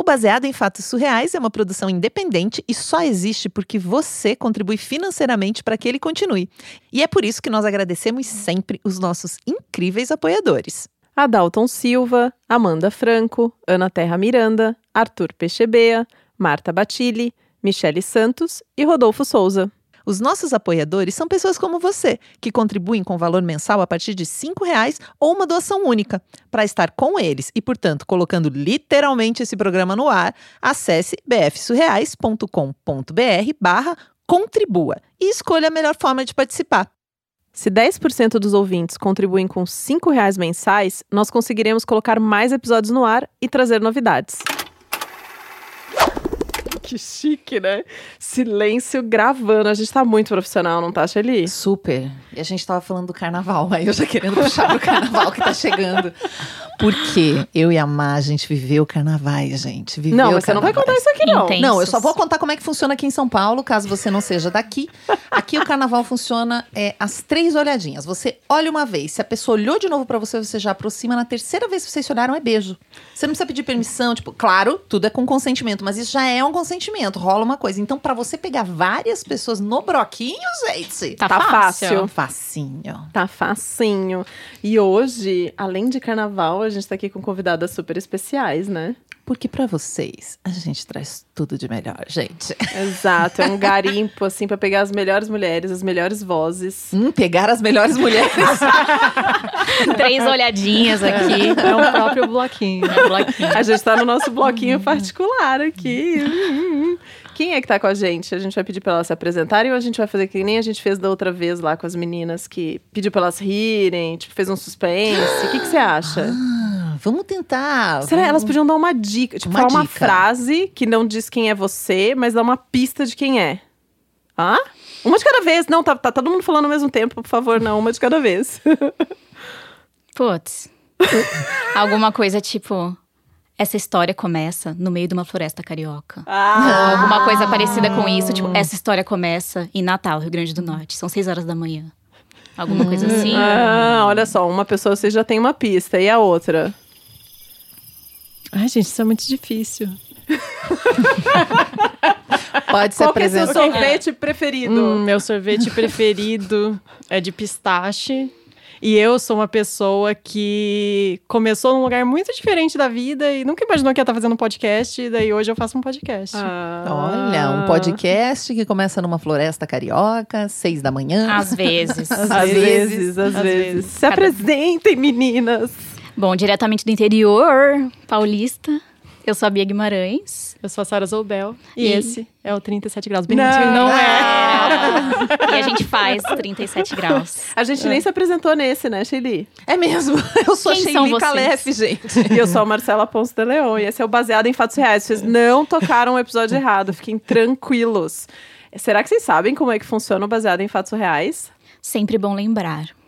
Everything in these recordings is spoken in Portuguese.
O Baseado em Fatos Surreais é uma produção independente e só existe porque você contribui financeiramente para que ele continue. E é por isso que nós agradecemos sempre os nossos incríveis apoiadores. Adalton Silva, Amanda Franco, Ana Terra Miranda, Arthur Pechebea, Marta Batilli, Michele Santos e Rodolfo Souza. Os nossos apoiadores são pessoas como você, que contribuem com valor mensal a partir de R$ reais ou uma doação única. Para estar com eles e, portanto, colocando literalmente esse programa no ar, acesse bfsurreais.com.br barra contribua e escolha a melhor forma de participar. Se 10% dos ouvintes contribuem com R$ reais mensais, nós conseguiremos colocar mais episódios no ar e trazer novidades. Que chique, né? Silêncio gravando. A gente tá muito profissional, não tá, Shelly? Super. E a gente tava falando do carnaval, aí eu já querendo puxar pro carnaval que tá chegando. Porque eu e a Má, a gente viveu carnavais, gente. Viveu não, mas você não vai contar isso aqui, não. Intensos. Não, eu só vou contar como é que funciona aqui em São Paulo, caso você não seja daqui. Aqui o carnaval funciona é, as três olhadinhas. Você olha uma vez, se a pessoa olhou de novo para você, você já aproxima. Na terceira vez que vocês se olharam, é beijo. Você não precisa pedir permissão, tipo, claro, tudo é com consentimento, mas isso já é um consentimento, rola uma coisa. Então, para você pegar várias pessoas no broquinho, gente, tá, tá fácil. fácil. Facinho. Tá facinho. E hoje, além de carnaval, a gente tá aqui com convidadas super especiais, né? Porque para vocês, a gente traz tudo de melhor, gente. Exato, é um garimpo, assim, para pegar as melhores mulheres, as melhores vozes. Hum, pegar as melhores mulheres. Três olhadinhas aqui. É um próprio bloquinho. É um bloquinho. A gente tá no nosso bloquinho particular aqui. Quem é que tá com a gente? A gente vai pedir pra elas se apresentarem ou a gente vai fazer que nem a gente fez da outra vez lá com as meninas, que pediu pra elas rirem, tipo, fez um suspense. O que, que você acha? Ah, vamos tentar. Será? Vamos... Elas podiam dar uma dica. Tipo, uma, uma frase que não diz quem é você, mas dá uma pista de quem é. Hã? Uma de cada vez. Não, tá, tá todo mundo falando ao mesmo tempo, por favor, não. Uma de cada vez. Putz. Alguma coisa tipo essa história começa no meio de uma floresta carioca. Ah. alguma coisa parecida com isso. Tipo, essa história começa em Natal, Rio Grande do Norte. São seis horas da manhã. Alguma coisa assim. Ah, olha só, uma pessoa você já tem uma pista. E a outra? Ai, gente, isso é muito difícil. Pode ser Qual é seu sorvete preferido? Hum, meu sorvete preferido é de pistache. E eu sou uma pessoa que começou num lugar muito diferente da vida e nunca imaginou que ia estar fazendo um podcast. E daí hoje eu faço um podcast. Ah. Olha, um podcast que começa numa floresta carioca, seis da manhã. Às vezes. às, às vezes, vezes, às, às vezes. vezes. Se Cada... apresentem, meninas. Bom, diretamente do interior paulista. Eu sou a Bia Guimarães. Eu sou a Sara Zoubel. E, e, esse é o 37 graus. Bem não, não é. e a gente faz 37 graus. A gente é. nem se apresentou nesse, né, Shelly? É mesmo. Eu sou Quem Shelly Calef, gente. E eu sou a Marcela Ponce de Leon. E esse é o Baseado em Fatos Reais. Vocês não tocaram o episódio errado. Fiquem tranquilos. Será que vocês sabem como é que funciona o Baseado em Fatos Reais? Sempre bom lembrar.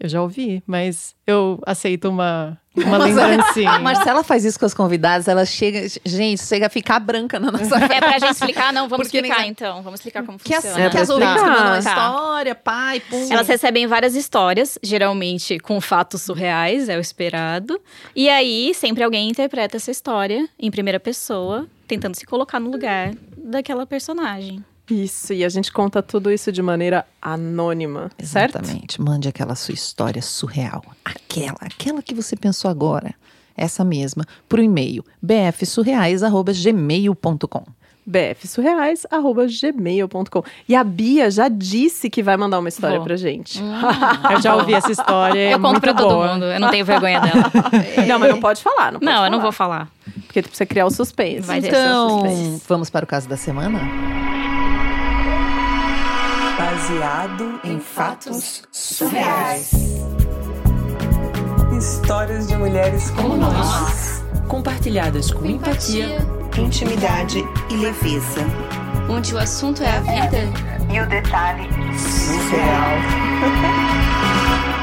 Eu já ouvi, mas eu aceito uma, uma lembrancinha. A Marcela faz isso com as convidadas, ela chega, gente, chega a ficar branca na nossa É pra gente explicar? Não, vamos Porque explicar ninguém... então. Vamos explicar como que funciona. As, é, que as ouvintes mandam uma tá. história, pai, pum. Elas recebem várias histórias, geralmente com fatos surreais, é o esperado. E aí, sempre alguém interpreta essa história em primeira pessoa, tentando se colocar no lugar daquela personagem. Isso, e a gente conta tudo isso de maneira anônima, Exatamente. Certo? Mande aquela sua história surreal. Aquela, aquela que você pensou agora. Essa mesma, por e-mail bfsurreais.gmail.com bfsurreais.gmail.com E a Bia já disse que vai mandar uma história Vou. pra gente. Hum. eu já ouvi essa história. Eu é conto pra boa. todo mundo. Eu não tenho vergonha dela. não, mas não pode falar. Não, pode não falar. eu não vou falar. Porque tu precisa criar o suspense. Vai então, suspense. vamos para o caso da semana? Baseado em fatos surreais. Histórias de mulheres como nós, compartilhadas com empatia, intimidade e leveza. Onde o assunto é a vida e o detalhe surreal.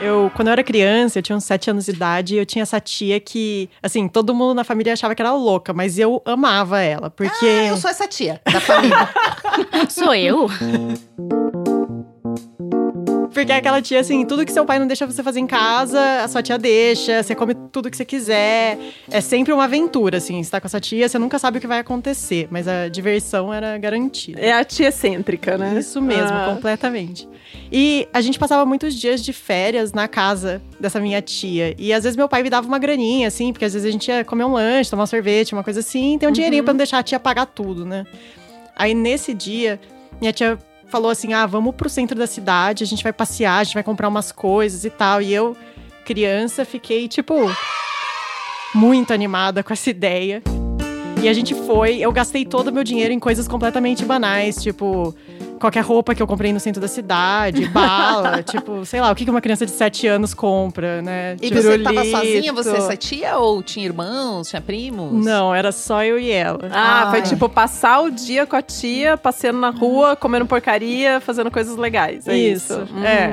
Eu, quando eu era criança, eu tinha uns sete anos de idade, e eu tinha essa tia que, assim, todo mundo na família achava que era louca, mas eu amava ela, porque. Ah, eu sou essa tia da família. sou eu? Porque é aquela tia, assim, tudo que seu pai não deixa você fazer em casa, a sua tia deixa, você come tudo que você quiser. É sempre uma aventura, assim. Você tá com essa tia, você nunca sabe o que vai acontecer, mas a diversão era garantida. É a tia excêntrica, né? Isso mesmo, Ah. completamente. E a gente passava muitos dias de férias na casa dessa minha tia. E às vezes meu pai me dava uma graninha, assim, porque às vezes a gente ia comer um lanche, tomar um sorvete, uma coisa assim, tem um dinheirinho pra não deixar a tia pagar tudo, né? Aí nesse dia, minha tia falou assim: ah, vamos pro centro da cidade, a gente vai passear, a gente vai comprar umas coisas e tal. E eu, criança, fiquei, tipo, muito animada com essa ideia. E a gente foi, eu gastei todo o meu dinheiro em coisas completamente banais, tipo, qualquer roupa que eu comprei no centro da cidade, bala, tipo, sei lá, o que uma criança de 7 anos compra, né? E Tipo, você tava sozinha, você e essa tia? Ou tinha irmãos, tinha primos? Não, era só eu e ela. Ah, foi Ai. tipo passar o dia com a tia, passeando na rua, comendo porcaria, fazendo coisas legais. É isso. Isso, é.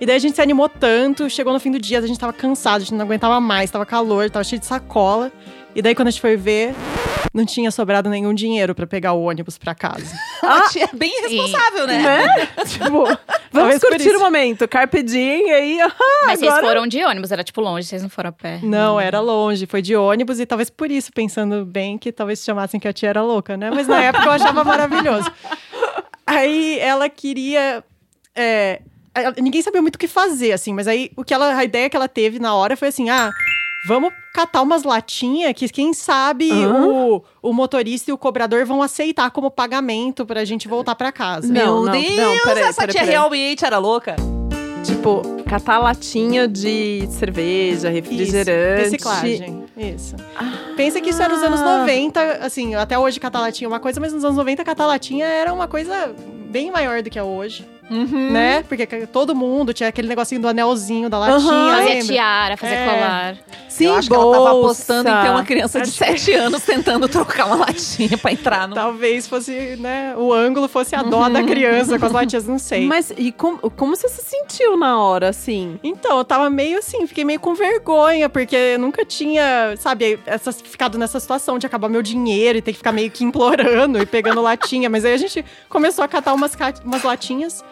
E daí a gente se animou tanto, chegou no fim do dia, a gente tava cansado, a gente não aguentava mais, tava calor, tava cheio de sacola. E daí quando a gente foi ver, não tinha sobrado nenhum dinheiro pra pegar o ônibus pra casa. A tia é bem responsável, né? Né? tipo, vamos curtir o momento. Carpe diem, e aí. ah, Mas agora... vocês foram de ônibus, era tipo longe, vocês não foram a pé. Não, era longe, foi de ônibus e talvez por isso, pensando bem, que talvez chamassem que a tia era louca, né? Mas na época eu achava maravilhoso. Aí ela queria. é, ninguém sabia muito o que fazer, assim, mas aí o que ela, a ideia que ela teve na hora foi assim: ah, vamos catar umas latinhas que quem sabe Hã? o, o motorista e o cobrador vão aceitar como pagamento pra gente voltar pra casa. Não, Meu não, Deus, não, peraí, essa peraí, tia peraí. realmente era louca. Tipo, catar latinha de cerveja, refrigerante. Isso, reciclagem. Isso. Pensa que isso era nos anos 90, assim, até hoje catar latinha é uma coisa, mas nos anos 90 catar latinha era uma coisa bem maior do que é hoje, Uhum. né? Porque todo mundo tinha aquele negocinho do anelzinho da latinha, Aham. Fazer tiara, fazer É. colar. Sim, eu acho que ela tava bolsa. apostando em ter uma criança de 7 anos tentando trocar uma latinha pra entrar no. Talvez fosse, né, o ângulo fosse a dó da criança com as latinhas, não sei. Mas e como, como você se sentiu na hora, assim? Então, eu tava meio assim, fiquei meio com vergonha, porque eu nunca tinha, sabe, essa, ficado nessa situação de acabar meu dinheiro e ter que ficar meio que implorando e pegando latinha. Mas aí a gente começou a catar umas, umas latinhas,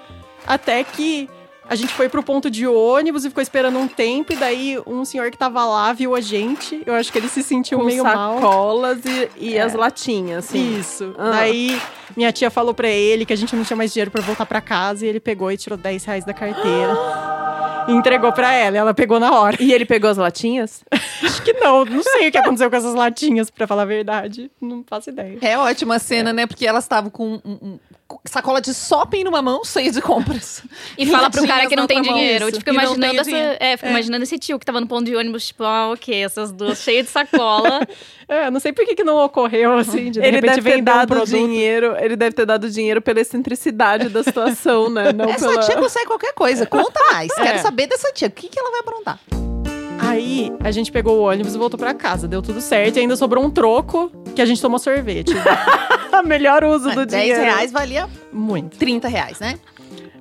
até que a gente foi pro ponto de ônibus e ficou esperando um tempo, e daí um senhor que tava lá viu a gente. Eu acho que ele se sentiu Com meio mal. sacolas e, e as latinhas, assim. Isso. Ah. Daí minha tia falou pra ele que a gente não tinha mais dinheiro pra voltar pra casa e ele pegou e tirou 10 reais da carteira. E entregou pra ela, e ela pegou na hora. E ele pegou as latinhas? Acho que não, não sei o que aconteceu com essas latinhas, pra falar a verdade. Não faço ideia. É ótima a cena, né? Porque elas estavam com um, um- sacola de shopping numa mão, cheia de compras. E fala pro cara que não tem mão. dinheiro. Eu Isso. fico E não imaginando essa. É, fico imaginando esse tio que tava no ponto de ônibus, tipo, ah, ok, essas duas cheias de sacola. É, não sei por que, que não ocorreu assim, de, de ele repente deve ter um dado produto. dinheiro. Ele deve ter dado dinheiro pela excentricidade da situação, né? Não Essa pela. tia consegue qualquer coisa. Conta mais. Quero É. saber dessa tia. O que, que ela vai aprontar? Aí a gente pegou o ônibus e voltou pra casa. Deu tudo certo e ainda sobrou um troco que a gente tomou sorvete. melhor uso do 10 dinheiro. reais valia Muito. 30 reais, né?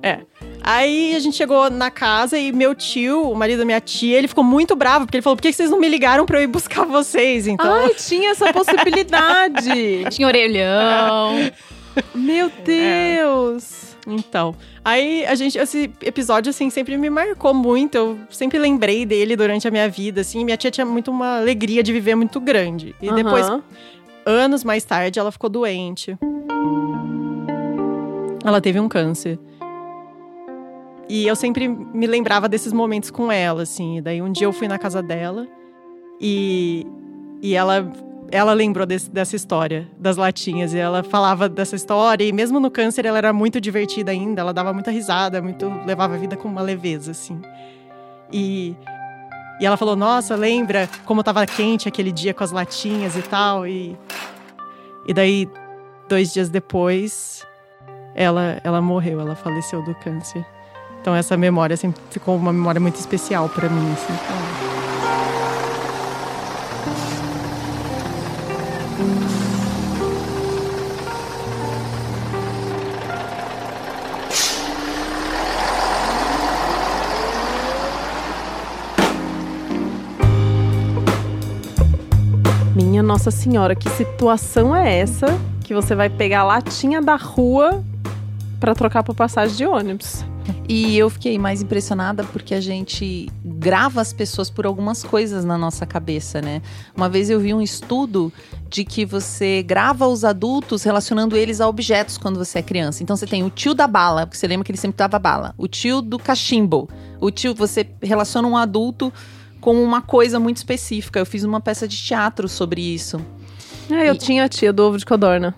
É. Aí a gente chegou na casa e meu tio, o marido da minha tia, ele ficou muito bravo, porque ele falou: por que vocês não me ligaram pra eu ir buscar vocês? Então. Ai, tinha essa possibilidade. Tinha orelhão. Meu Deus. Então, aí a gente, esse episódio, assim, sempre me marcou muito. Eu sempre lembrei dele durante a minha vida, assim. Minha tia tinha muito uma alegria de viver muito grande. E depois, Aham. anos mais tarde, ela ficou doente. Ela teve um câncer. E eu sempre me lembrava desses momentos com ela, assim. E daí um dia eu fui na casa dela e, e ela, ela lembrou desse- dessa história, das latinhas. E ela falava dessa história. E mesmo no câncer, ela era muito divertida ainda. Ela dava muita risada, muito levava a vida com uma leveza, assim. E, e ela falou: Nossa, lembra como tava quente aquele dia com as latinhas e tal? E, e daí, dois dias depois, ela, ela morreu, ela faleceu do câncer. Então essa memória sempre ficou uma memória muito especial pra mim, assim. Minha Nossa Senhora, que situação é essa que você vai pegar latinha da rua pra trocar por passagem de ônibus? E eu fiquei mais impressionada porque a gente grava as pessoas por algumas coisas na nossa cabeça, né? Uma vez eu vi um estudo de que você grava os adultos relacionando eles a objetos quando você é criança. Então você tem o tio da bala, porque você lembra que ele sempre dava bala. O tio do cachimbo. O tio, você relaciona um adulto com uma coisa muito específica. Eu fiz uma peça de teatro sobre isso. É, eu E- tinha a tia do ovo de codorna.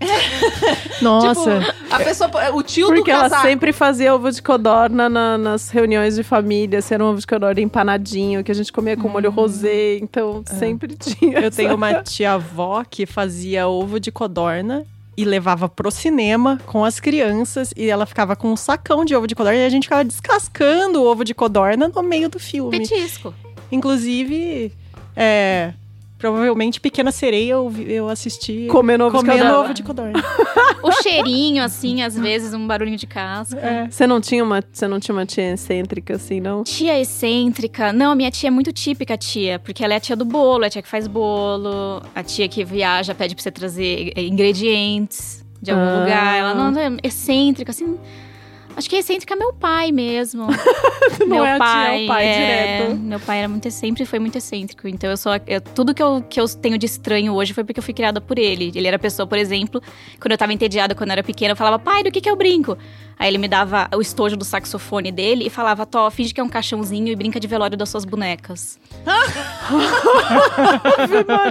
Nossa. Tipo, a pessoa, o tio Porque do ela casaco. sempre fazia ovo de codorna na- nas reuniões de família. Se era um ovo de codorna empanadinho, que a gente comia com molho rosé. Então, sempre tinha. Eu essa- tenho uma tia-avó que fazia ovo de codorna e levava pro cinema com as crianças e ela ficava com um sacão de ovo de codorna e a gente ficava descascando o ovo de codorna no meio do filme. Petisco. Inclusive, é, provavelmente Pequena Sereia eu, eu assisti Comendo ovo de comendo codorna. ovo de codorna. O cheirinho, assim, às vezes, um barulhinho de casca. É. Você não tinha uma, você não tinha uma tia excêntrica assim, não? Tia excêntrica. Não, a minha tia é muito típica, tia. Porque ela é a tia do bolo, é a tia que faz bolo. A tia que viaja, pede pra você trazer ingredientes de algum Ah. lugar. Ela não é excêntrica, assim... Acho que excêntrica é meu pai mesmo. Não meu é a tia, pai, é o pai é, direto. Meu pai era muito, sempre foi muito excêntrico. Então eu sou. eu- tudo que eu, que eu tenho de estranho hoje foi porque eu fui criada por ele. Ele era a pessoa, por exemplo, quando eu tava entediada quando eu era pequena, eu falava, pai, do que, que é o brinco? Aí ele me dava o estojo do saxofone dele e falava, Tó, finge que é um caixãozinho e brinca de velório das suas bonecas.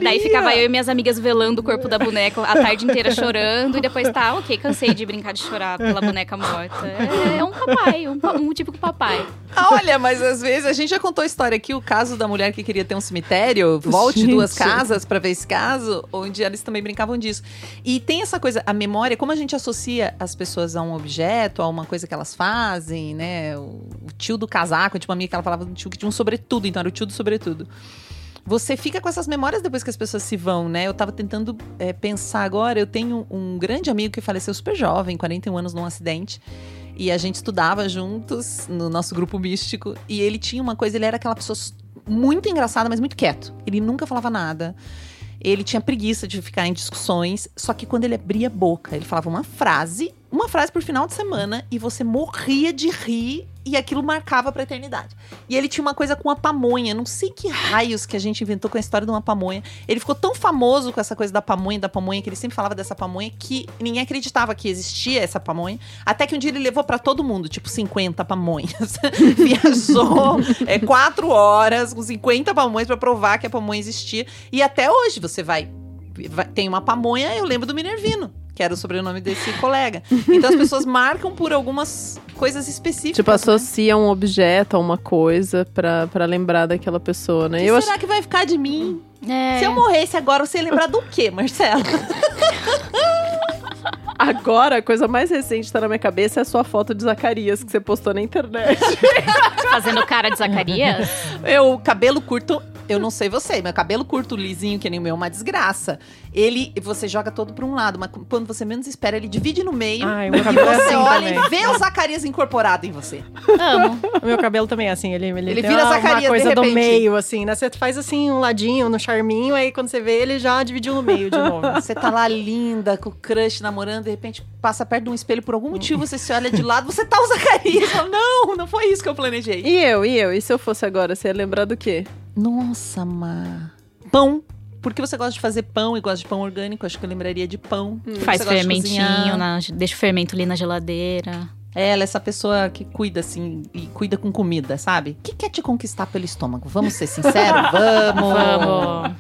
Daí ficava eu e minhas amigas velando o corpo da boneca a tarde inteira chorando. E depois, tá, ok, cansei de brincar de chorar pela boneca morta. É, é um papai, um, um típico papai. Olha, mas às vezes a gente já contou a história aqui, o caso da mulher que queria ter um cemitério, volte Gente. duas casas pra ver esse caso, onde eles também brincavam disso. E tem essa coisa, a memória, como a gente associa as pessoas a um objeto, a uma coisa que elas fazem, né? O, o tio do casaco, tinha uma amiga que ela falava do tio que tinha um sobretudo, então era o tio do sobretudo. Você fica com essas memórias depois que as pessoas se vão, né? Eu tava tentando é, pensar agora. Eu tenho um grande amigo que faleceu super jovem, 41 anos, num acidente. E a gente estudava juntos no nosso grupo místico. E ele tinha uma coisa, ele era aquela pessoa muito engraçada, mas muito quieto. Ele nunca falava nada. Ele tinha preguiça de ficar em discussões. Só que quando ele abria a boca, ele falava uma frase, uma frase por final de semana, e você morria de rir. E aquilo marcava pra eternidade. E ele tinha uma coisa com a pamonha. Não sei que raios que a gente inventou com a história de uma pamonha. Ele ficou tão famoso com essa coisa da pamonha, da pamonha, que ele sempre falava dessa pamonha, que ninguém acreditava que existia essa pamonha. Até que um dia ele levou pra todo mundo, tipo 50 pamonhas. Viajou é, quatro horas com 50 pamonhas pra provar que a pamonha existia. E até hoje você vai- Tem uma pamonha, eu lembro do Minervino. Que era o sobrenome desse colega. Então as pessoas marcam por algumas coisas específicas. Tipo, né? associa um objeto a uma coisa pra, pra lembrar daquela pessoa, né? O que Eu será que vai ficar de mim? É. Se eu morresse agora, você ia lembrar do quê, Marcelo? Agora, a coisa mais recente que tá na minha cabeça é a sua foto de Zacarias que você postou na internet. Fazendo cara de Zacarias. Eu, cabelo curto, eu não sei você, meu cabelo curto, lisinho, que nem o meu, é uma desgraça. Ele, você joga todo pra um lado, mas quando você menos espera, ele divide no meio. Ai, e cabelo é você assim olha também. e vê o Zacarias incorporado em você. Amo. O meu cabelo também é assim, ele, ele, Ele tem vira uma, Zacarias, uma coisa de do meio, assim, né? Você faz assim um ladinho no charminho, aí quando você vê, ele já dividiu no meio de novo. Você tá lá linda, com o crush, namorando, de repente passa perto de um espelho, por algum motivo você se olha de lado, você tá o Zacarias. Não, não foi isso que eu planejei. E eu, e eu? E se eu fosse agora, você ia lembrar do quê? Nossa, Má. Pão. Porque você gosta de fazer pão e gosta de pão orgânico, acho que eu lembraria de pão. Porque Faz fermentinho, na- deixa o fermento ali na geladeira. Ela é essa pessoa que cuida, assim, e cuida com comida, sabe? O que quer te conquistar pelo estômago? Vamos ser sinceros? Vamos! Vamos.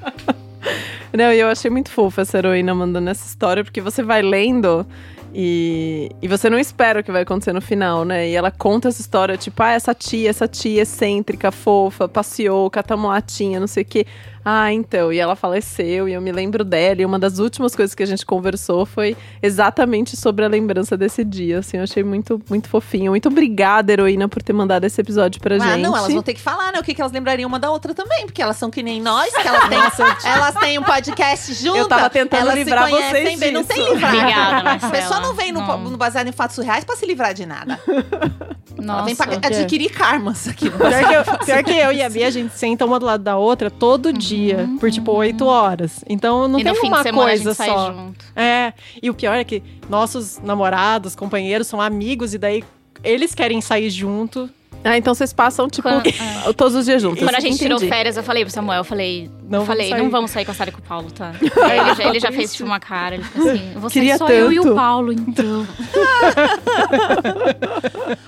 Não, e eu achei muito fofa essa heroína mandando essa história, porque você vai lendo e, e você não espera o que vai acontecer no final, né? E ela conta essa história, tipo, ah, essa tia, essa tia excêntrica, fofa, passeou, catamoatinha, não sei o quê. Ah, então, e ela faleceu, e eu me lembro dela, e uma das últimas coisas que a gente conversou foi exatamente sobre a lembrança desse dia, assim, eu achei muito, muito fofinho. Muito obrigada, heroína, por ter mandado esse episódio pra Ah, gente. não, elas vão ter que falar, né? O que, que elas lembrariam uma da outra também, porque elas são que nem nós, que elas têm, elas têm um podcast juntas. Eu tava tentando elas livrar se conhecem vocês bem, não disso. tem livrado. Obrigada, A Marcela. pessoa não vem no, Não. no baseado em fatos surreais pra se livrar de nada. Nossa. vem pra é? adquirir karmas aqui. Pior que, eu, pior que eu e a Bia, a gente senta uma do lado da outra todo dia, por tipo oito horas. Então não e tem uma coisa só. É, e o pior é que nossos namorados, companheiros são amigos, e daí eles querem sair junto. Ah, então vocês passam, tipo, Quando- todos os dias juntos. Quando a gente tirou Entendi. férias, eu falei pro Samuel, eu falei, Não não, falei, vamos sair. não vamos sair com a Sara e com o Paulo, tá? Aí ele, já, ele já fez tipo uma cara, ele ficou assim, eu vou sair Queria só eu e tanto. o Paulo, então.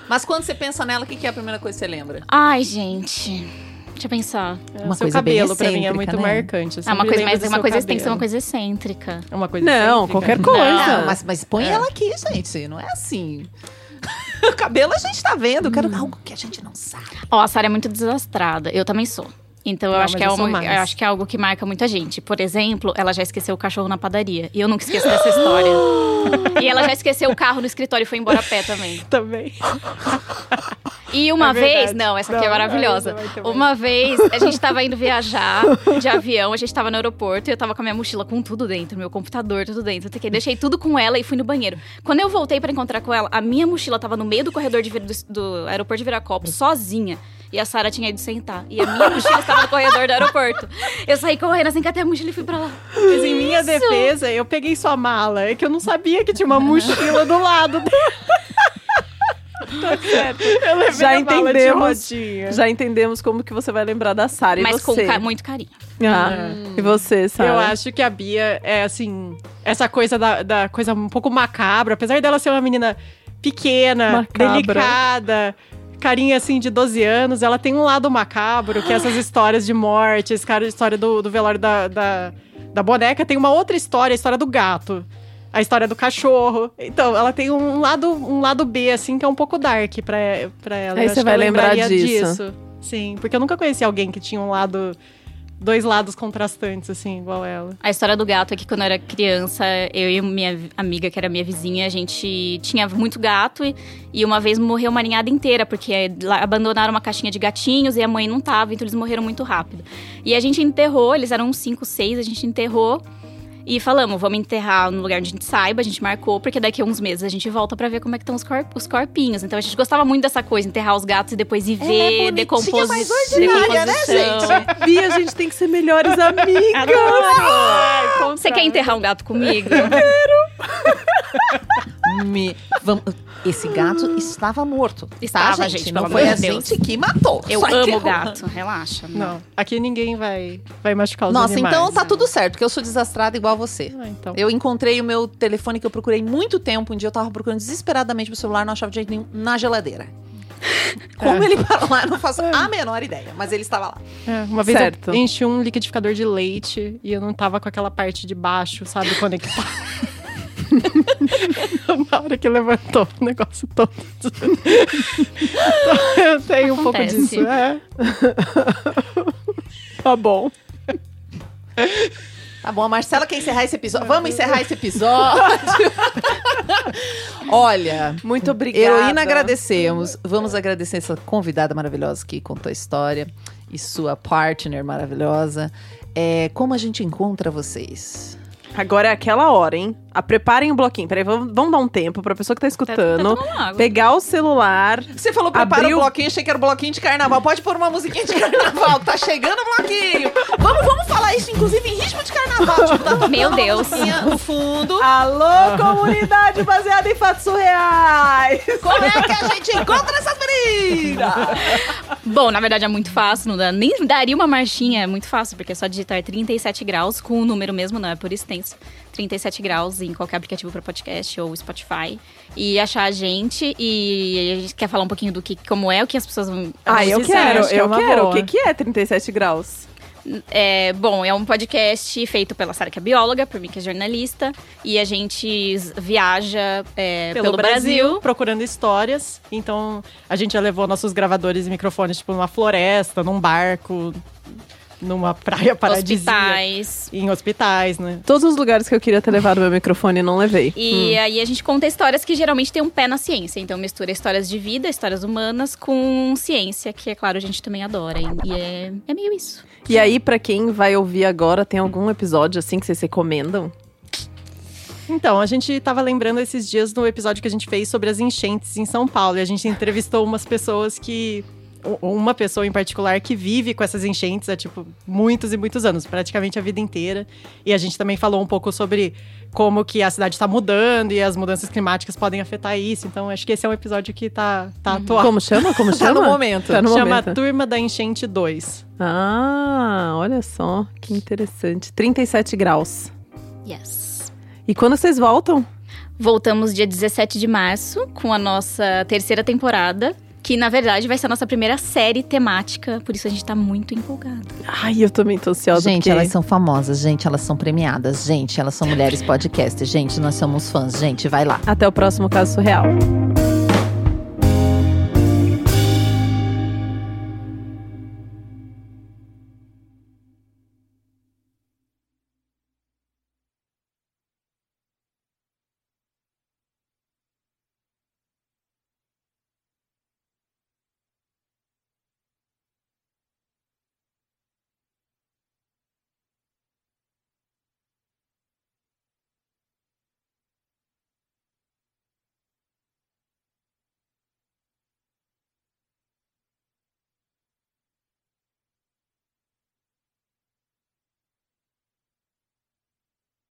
Mas quando você pensa nela, o que, que é a primeira coisa que você lembra? Ai, gente. Deixa eu pensar. Uma Seu coisa cabelo, pra mim, é muito né? marcante. Eu É uma coisa, mas é uma coisa, tem que ser cabelo. uma coisa excêntrica. É uma coisa Não, excêntrica. qualquer coisa. Não, mas, mas põe É. ela aqui, gente. Não é assim. o cabelo a gente tá vendo. Eu quero algo que a gente não sabe. Ó, a Sara é muito desastrada. Eu também sou. Então eu Não, acho que é eu uma, eu acho que é algo que marca muita gente. Por exemplo, ela já esqueceu o cachorro na padaria. E eu nunca esqueço dessa história. e ela já esqueceu o carro no escritório e foi embora a pé também. Também. E uma É vez, não, essa aqui Não, é maravilhosa. Uma vez, a gente tava indo viajar de avião, a gente tava no aeroporto e eu tava com a minha mochila com tudo dentro, meu computador, tudo dentro. Que deixei tudo com ela e fui no banheiro. Quando eu voltei pra encontrar com ela, a minha mochila tava no meio do corredor de, do, do aeroporto de Viracopos, sozinha. E a Sara tinha ido sentar. E a minha mochila estava no corredor do aeroporto. Eu saí correndo assim, catei a mochila e fui pra lá. Mas em minha defesa, eu peguei sua mala. É que eu não sabia que tinha uma mochila do lado dela. Tá certo. Eu levei Já entendemos. Já entendemos como que você vai lembrar da Sara. E Mas com ca- muito carinho. Ah, E você, Sara? Eu acho que a Bia é assim, essa coisa da, da coisa um pouco macabra, apesar dela ser uma menina pequena, Macabra. delicada, carinha assim de 12 anos, ela tem um lado macabro, que é essas histórias de morte, esse cara, a história do, do velório da, da, da boneca, tem uma outra história, a história do gato. A história do cachorro. Então, ela tem um lado, um lado B, assim, que é um pouco dark pra, pra ela. Aí Eu você vai lembrar lembraria disso. Sim, porque eu nunca conheci alguém que tinha um lado. Dois lados contrastantes, assim, igual ela. A história do gato é que quando eu era criança, eu e minha amiga, que era minha vizinha, a gente tinha muito gato e, e uma vez morreu uma ninhada inteira, porque abandonaram uma caixinha de gatinhos e a mãe não tava, então eles morreram muito rápido. E a gente enterrou, eles eram uns 5, 6, a gente enterrou. E falamos, vamos enterrar no lugar onde a gente saiba, a gente marcou, porque daqui a uns meses a gente volta pra ver como é que estão os, corp- os corpinhos. Então a gente gostava muito dessa coisa, enterrar os gatos e depois ir é ver bonitinha, decomposi mas ordinária, né, decomposição. Bia, a gente tem que ser melhores amigas. Você quer enterrar um gato comigo? Me- vamos- Esse gato estava morto. Estava, tá, gente, Não foi a de Deus. gente que matou. Eu Só amo enterrou. gato, relaxa. Não, aqui ninguém vai, vai machucar os Nossa, animais. então tá tudo certo, porque eu sou desastrada igual você. Ah, então. Eu encontrei o meu telefone que eu procurei muito tempo. Um dia eu tava procurando desesperadamente meu celular, não achava de jeito nenhum, na geladeira. Como É. ele parou lá, eu não faço a menor ideia, mas ele estava lá. É, uma vez Certo. eu enchi um liquidificador de leite e eu não tava com aquela parte de baixo, sabe, conectada. Na hora que levantou o negócio todo. eu tenho um pouco Acontece. disso. É. tá bom. Tá bom, a Marcela quer encerrar esse episódio. Vamos encerrar esse episódio. Olha, Muito obrigada. heroína, agradecemos. Vamos agradecer essa convidada maravilhosa que contou a história e sua partner maravilhosa. É, como a gente encontra vocês? Agora é aquela hora, hein? Ah, preparem o bloquinho. Peraí, vamos, vamos dar um tempo pra pessoa que tá Tá, escutando. tá água. pegar o celular. Você falou prepara Abriu- o bloquinho, achei que era o bloquinho de carnaval. Pode pôr uma musiquinha de carnaval, que tá chegando o bloquinho. Vamos, vamos falar isso, inclusive, em ritmo de carnaval. Tipo, tá Meu Deus. no fundo. Alô, comunidade baseada em fatos surreais! Como é que a gente encontra essas meninas? Bom, na verdade é muito fácil, não dá, nem daria uma marchinha, é muito fácil, porque é só digitar 37 graus, com o número mesmo, não é por extenso. 37 graus em qualquer aplicativo para podcast ou Spotify. E achar a gente. E a gente quer falar um pouquinho do que, como é, o que as pessoas vão. Ah, eu quero, é eu quero. boa. O que, que é 37 graus? É, bom, é um podcast feito pela Sara, que é bióloga, por mim, que é jornalista. E a gente viaja é, pelo, Brasil. procurando histórias. Então, a gente já levou nossos gravadores e microfones, tipo, numa floresta, num barco, numa praia paradisíaca. hospitais. Em hospitais, né? Todos os lugares que eu queria ter levado meu microfone não levei. E aí a gente conta histórias que geralmente têm um pé na ciência. Então mistura histórias de vida, histórias humanas com ciência, que é claro a gente também adora. E é, é meio isso. E aí, pra quem vai ouvir agora, tem algum episódio assim que vocês recomendam? Então, a gente tava lembrando esses dias no episódio que a gente fez sobre as enchentes em São Paulo. E a gente entrevistou umas pessoas que uma pessoa em particular que vive com essas enchentes há, tipo, muitos e muitos anos, praticamente a vida inteira. E a gente também falou um pouco sobre como que a cidade está mudando e as mudanças climáticas podem afetar isso. Então, acho que esse é um episódio que tá, tá atual. Como chama? Como Tá chama? no momento. Tá no Chama momento. Turma da Enchente 2. Ah, olha só, que interessante. 37 graus. Yes. E quando vocês voltam? Voltamos dia 17 de março com a nossa terceira temporada, que na verdade vai ser a nossa primeira série temática, por isso a gente tá muito empolgado. Ai, eu também tô ansiosa. Gente, porque... elas são famosas, gente, elas são premiadas, gente, elas são mulheres podcast, gente, nós somos fãs, gente, vai lá. Até o próximo caso surreal.